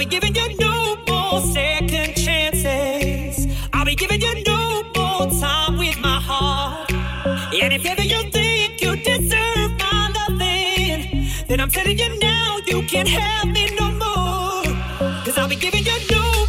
be giving you no more second chances. I'll be giving you no more time with my heart. And if ever you think you deserve my loving, then I'm telling you now you can't have me no more. Cause I'll be giving you no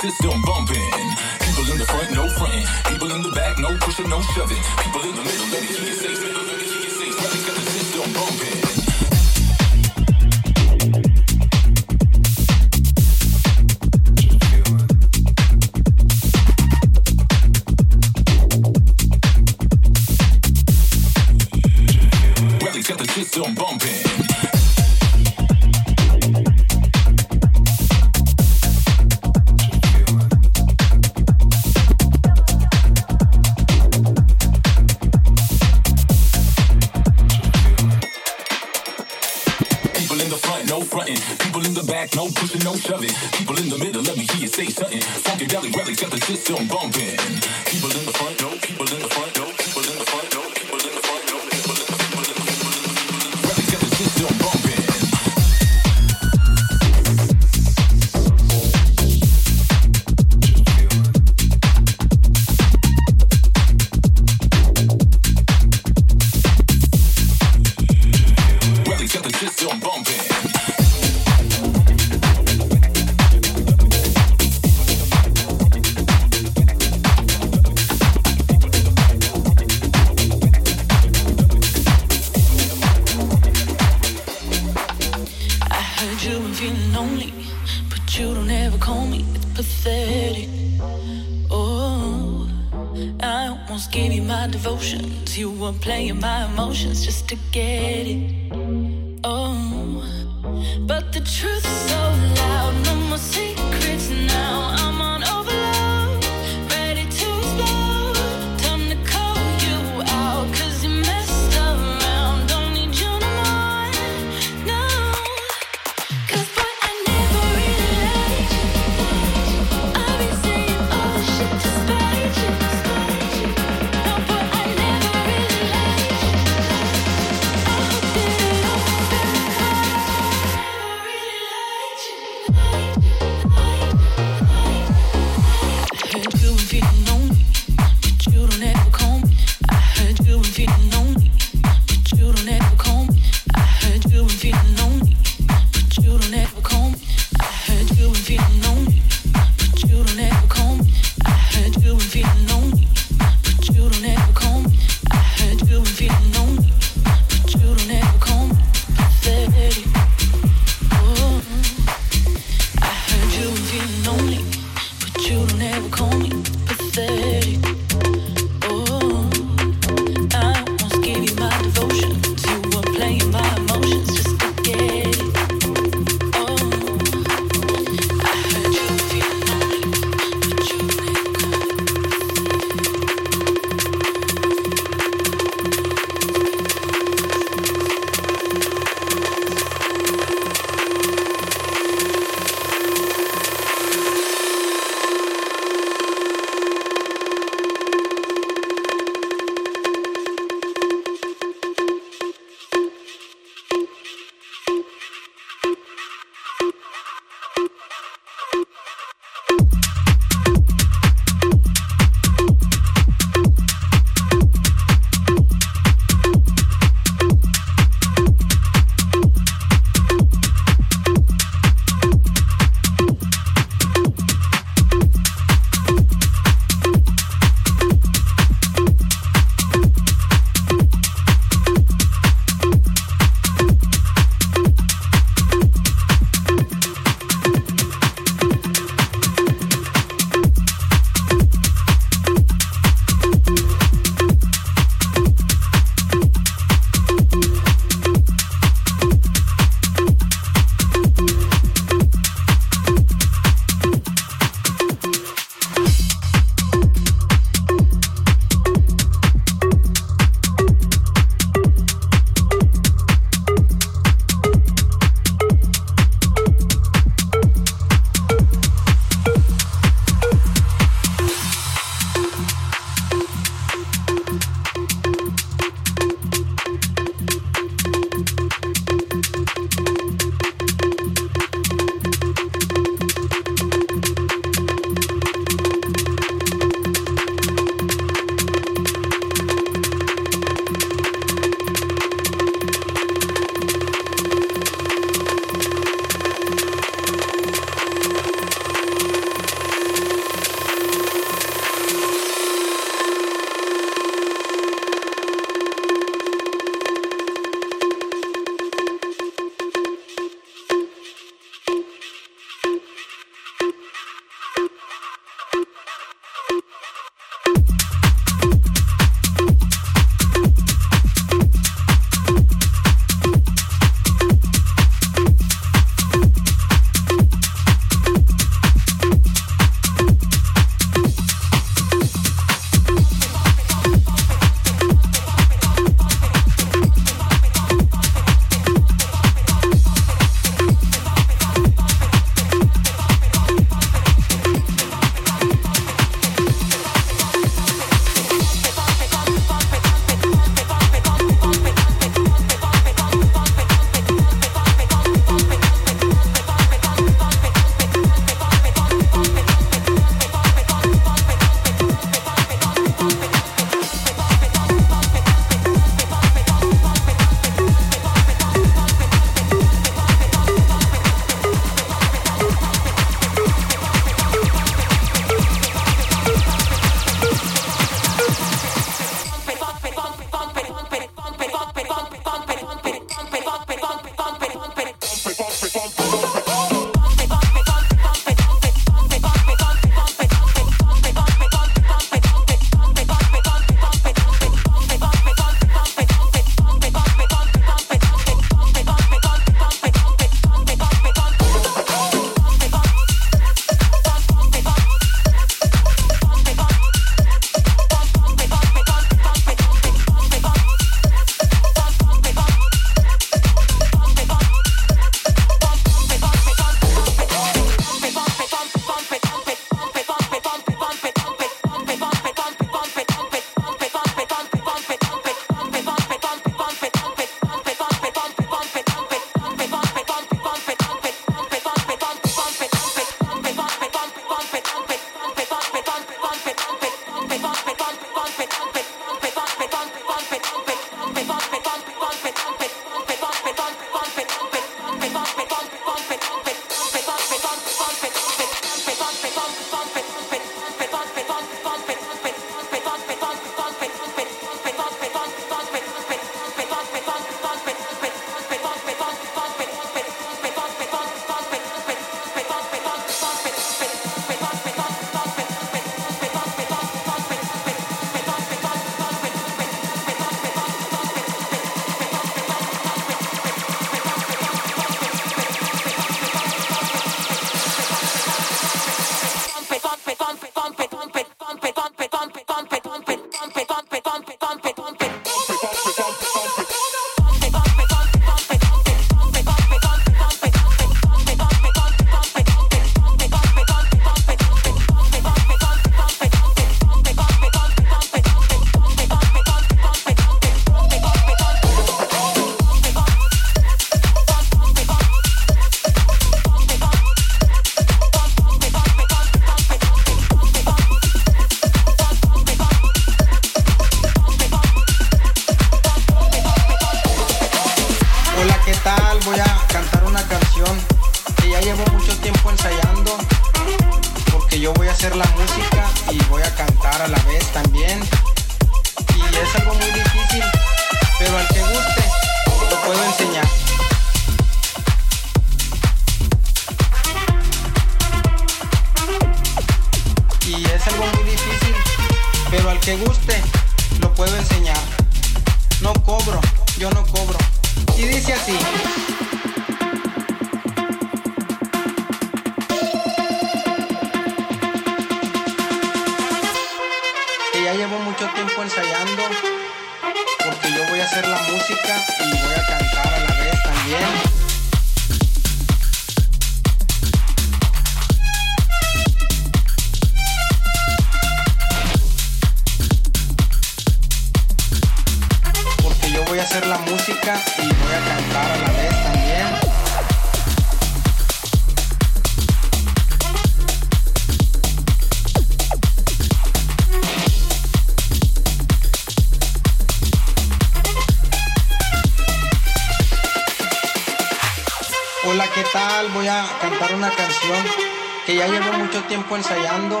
que ya llevo mucho tiempo ensayando,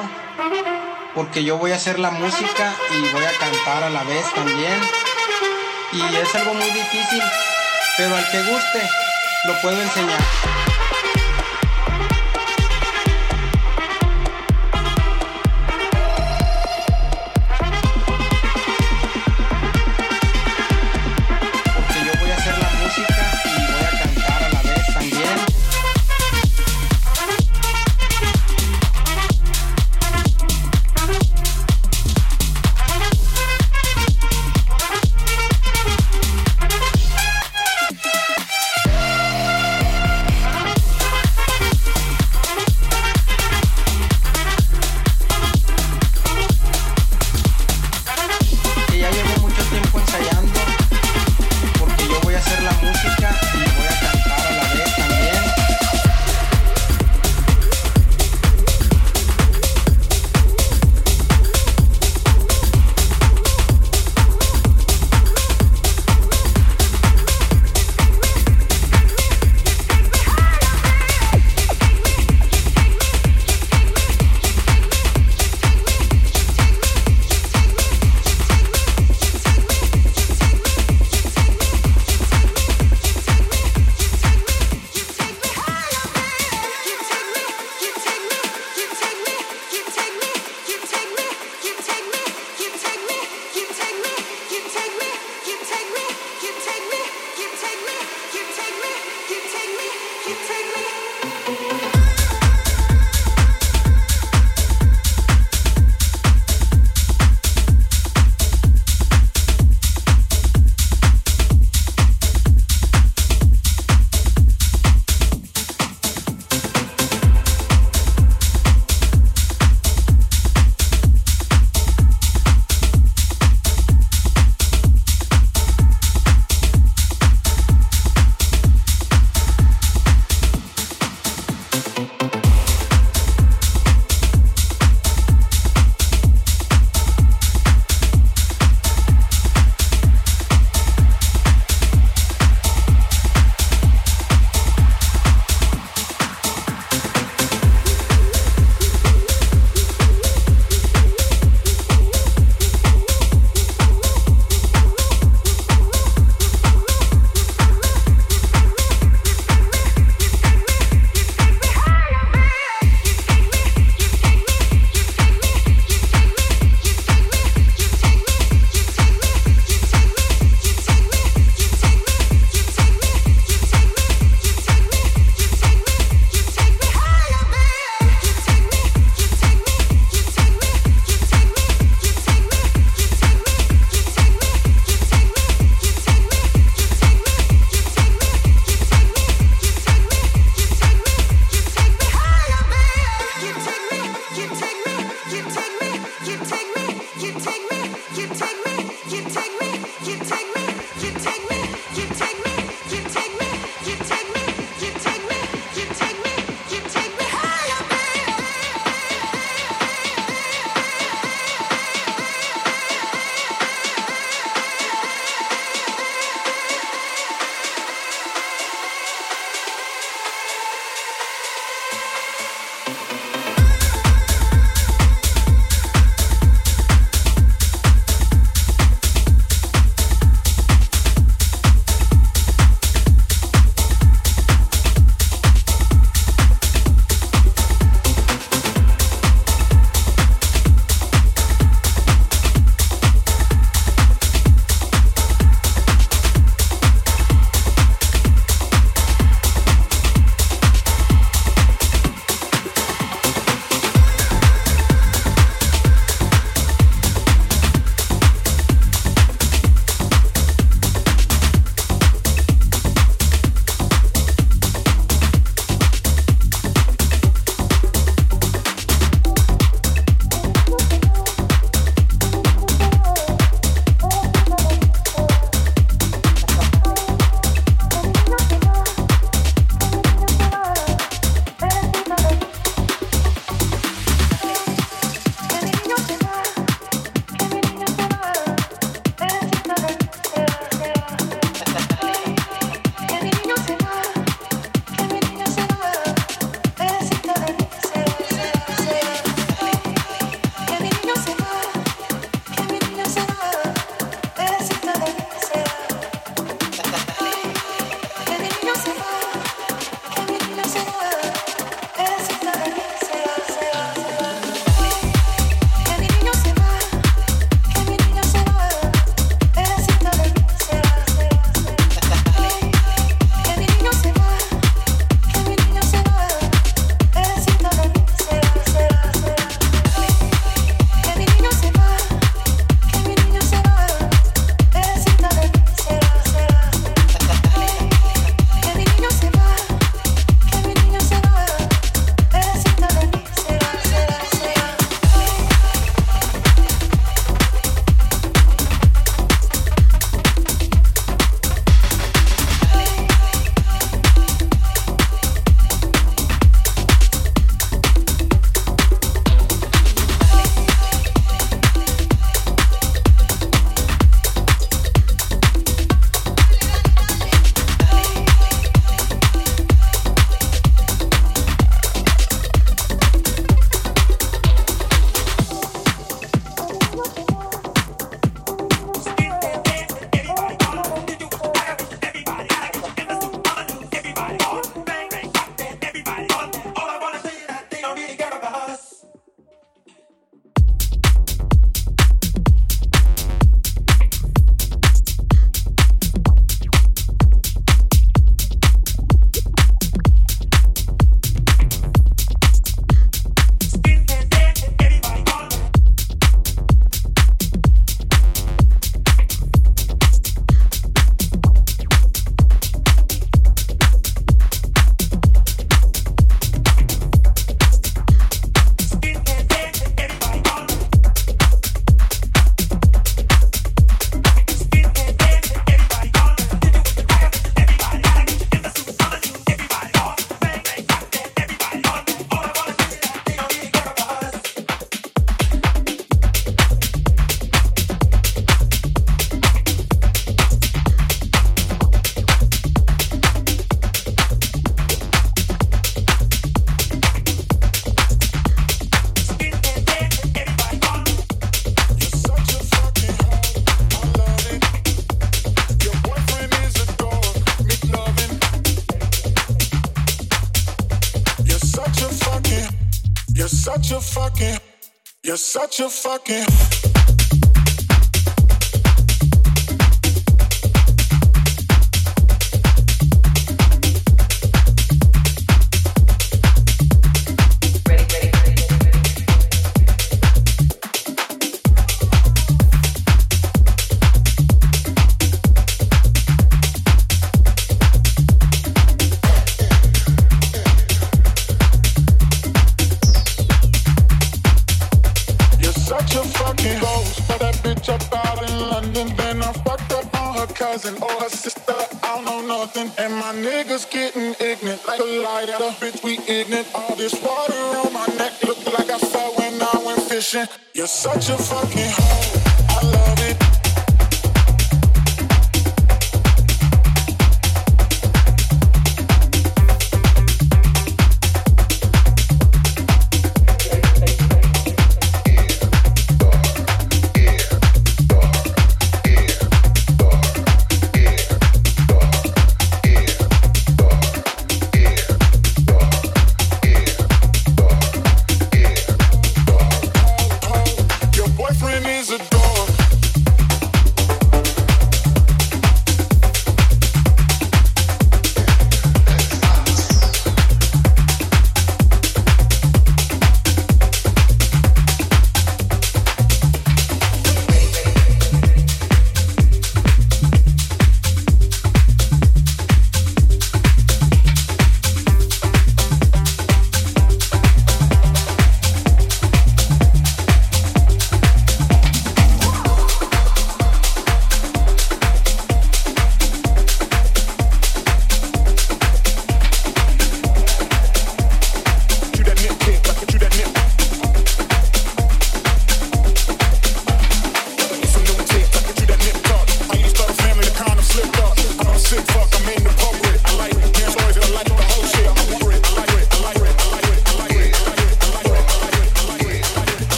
porque yo voy a hacer la música y voy a cantar a la vez también. Y es algo muy difícil, pero al que guste, lo puedo enseñar. A fucking.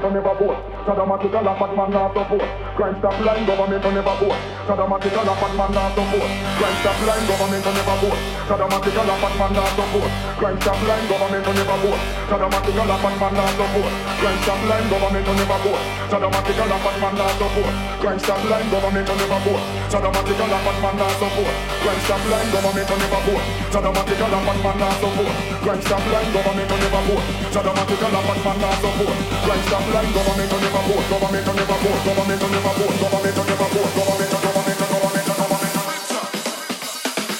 Government on never vote. Saddamatical a bad man not support. Crime stop line, government on never vote. Saddamatical a bad man not support. Crime stop line, government on never vote. Saddamatical a bad man not support. Crime stop line, government on never vote. Saddamatical a bad man not support. Crime stop line, government on never vote. Saddamatical a bad man not support. Crime stop line, government on never vote. Saddamatical a bad man not support. Crime stop line, government on never vote. Saddamatical a bad man not support. Crime stop line, government on never vote. Saddamatical a bad man not support. Crime stop line, government on vote. Government on vote. Government on vote. Government on vote. Government on government on government on government on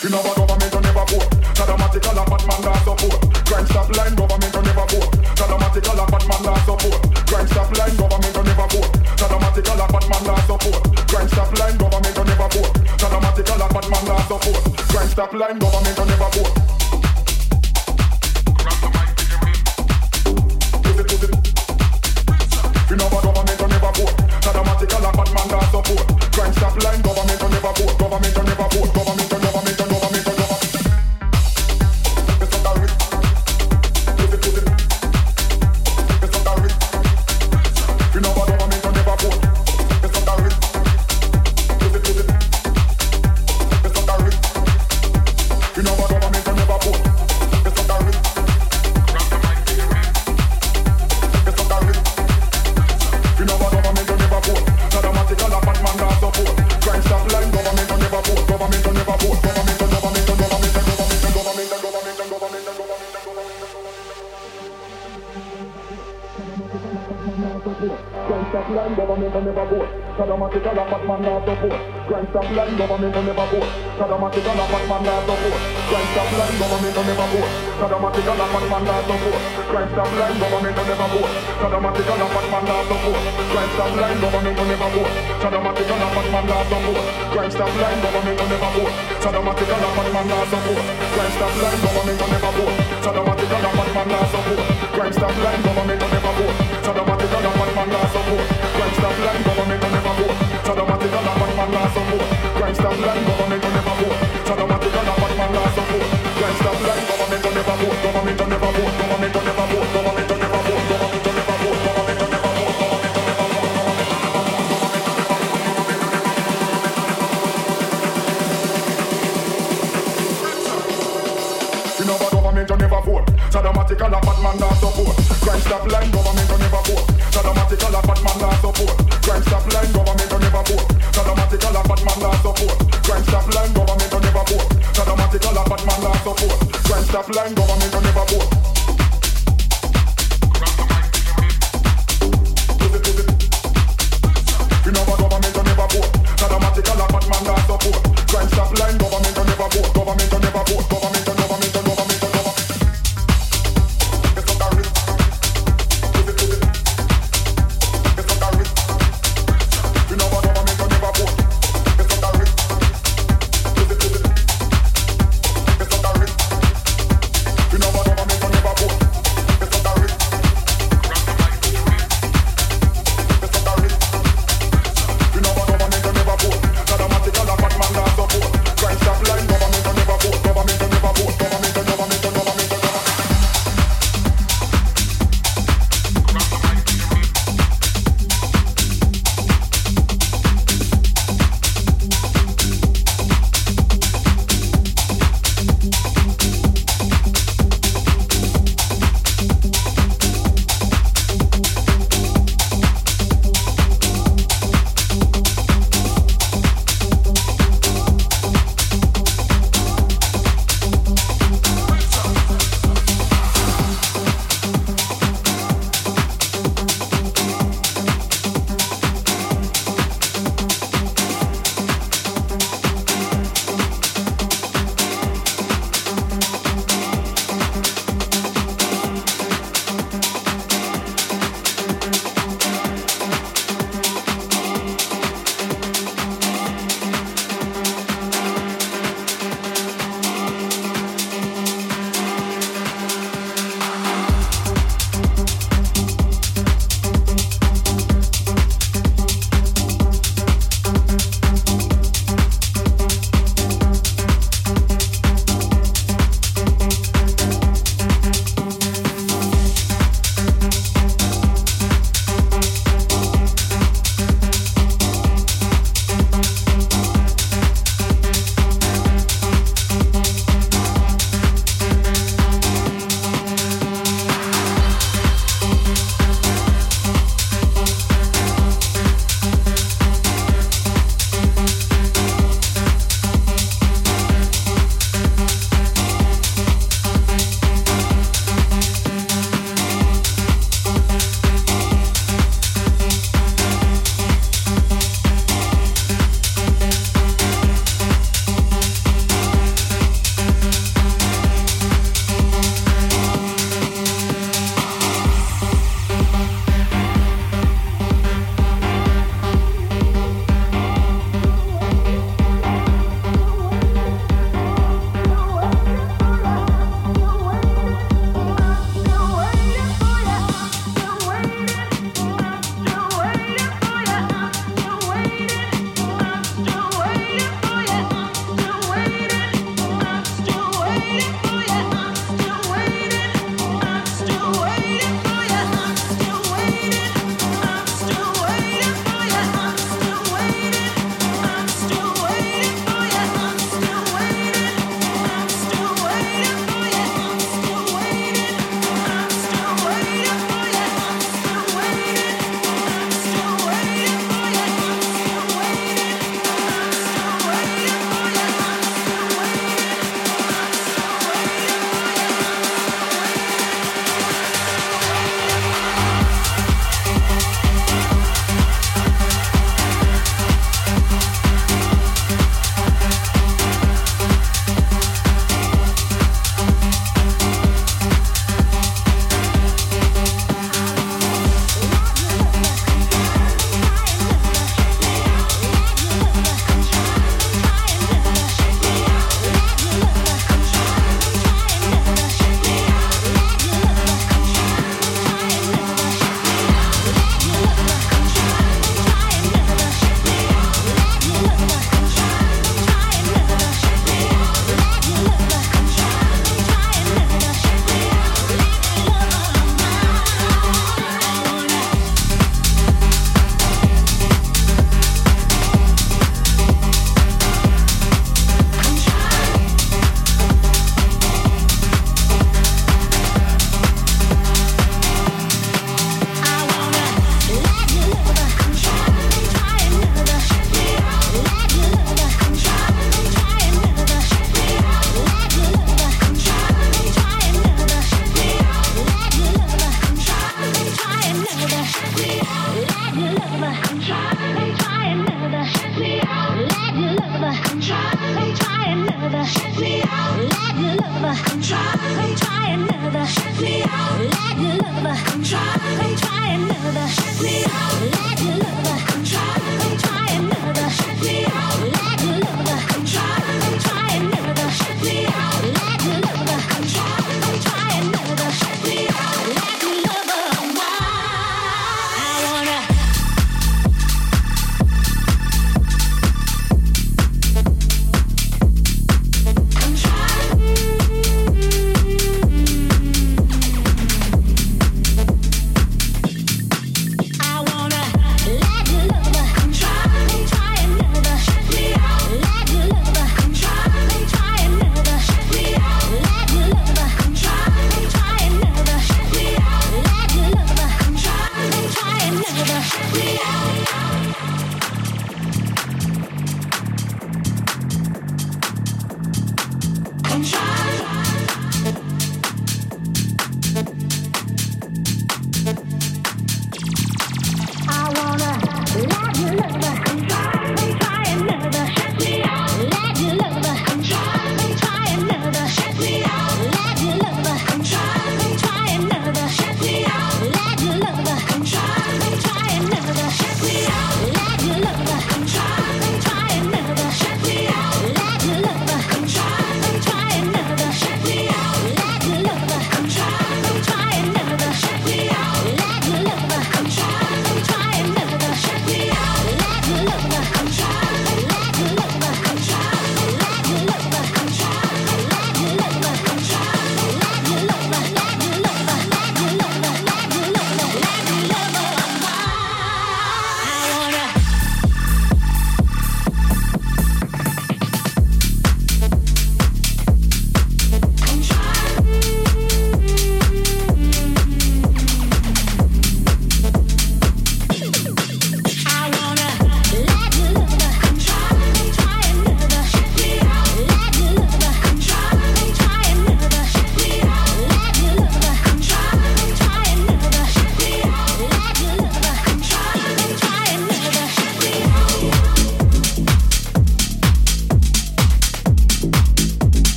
You know what government on never vote. Saddamatical a bad man not support. Crime stop line, government support. Crime stop line, government on never vote. Never vote. Saddamatical a bad man not support. Crime stop line, government on never vote. Saddamatical a bad man not support. Crime stop line, government on never vote. Saddamatical a bad man not support. Crime stop line, government on never vote. Saddamatical a bad man not support. Crime stop line, government on never vote. Saddamatical a bad man not support. Crime stop line, government on never vote. Saddamatical a bad man not support. Crime stop line, government on never vote. Saddamatical a bad man not support. Crime stop line, government on never vote. Saddamatical a bad man not support. Crime stop line, A bad man not support. Crime stop line, government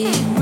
see.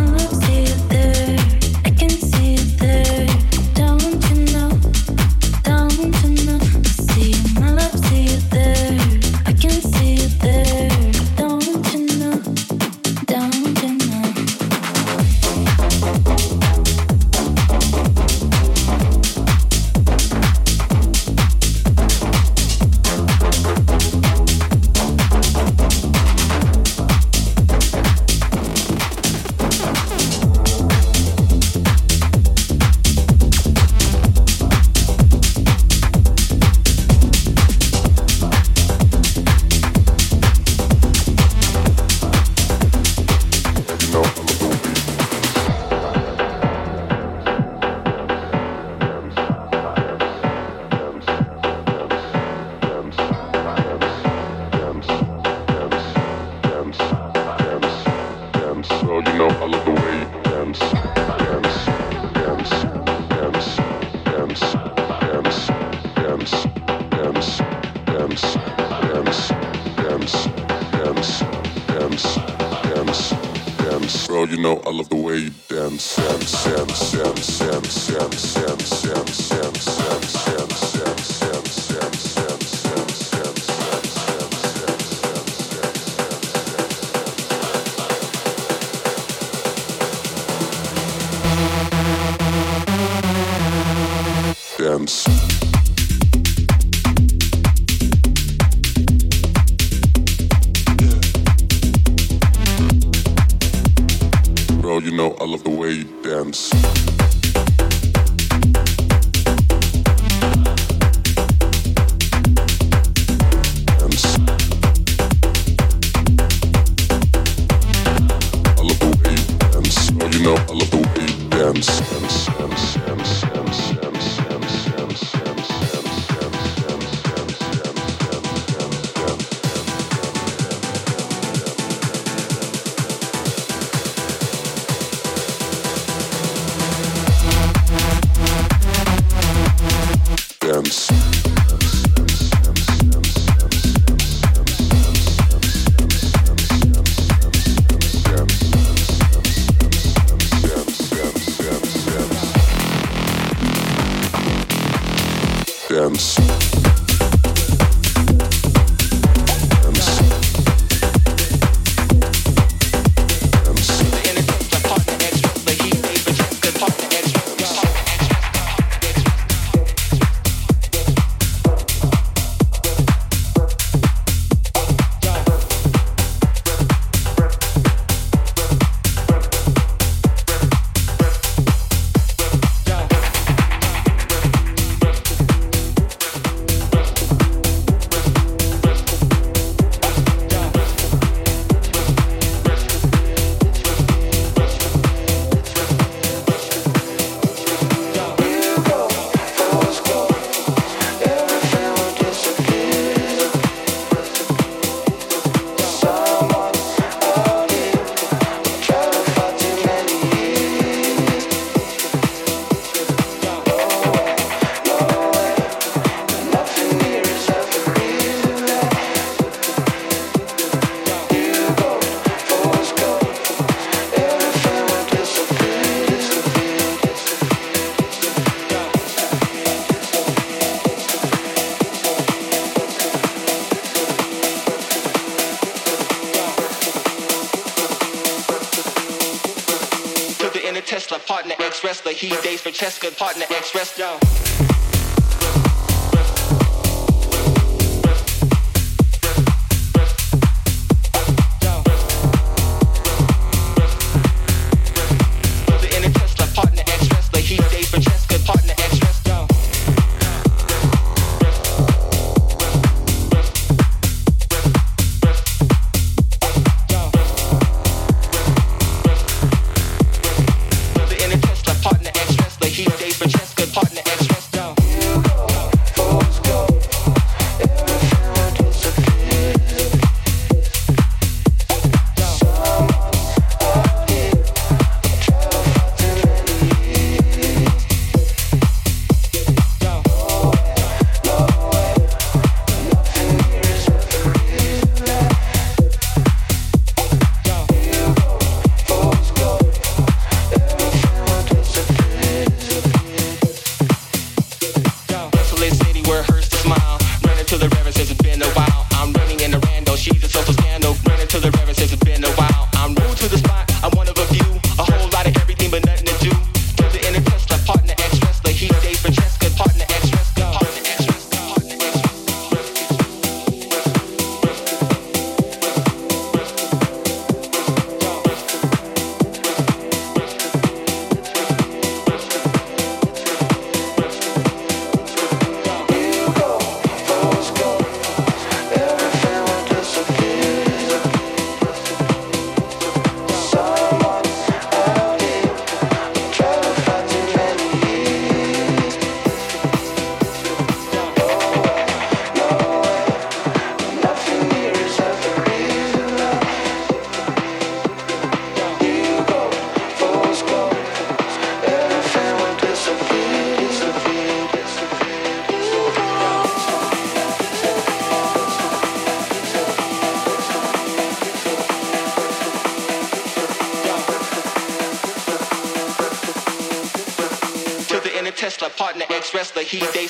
Francesca, partner, for yo. Francesca, partner, express, down.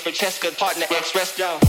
Days partner express wrestler.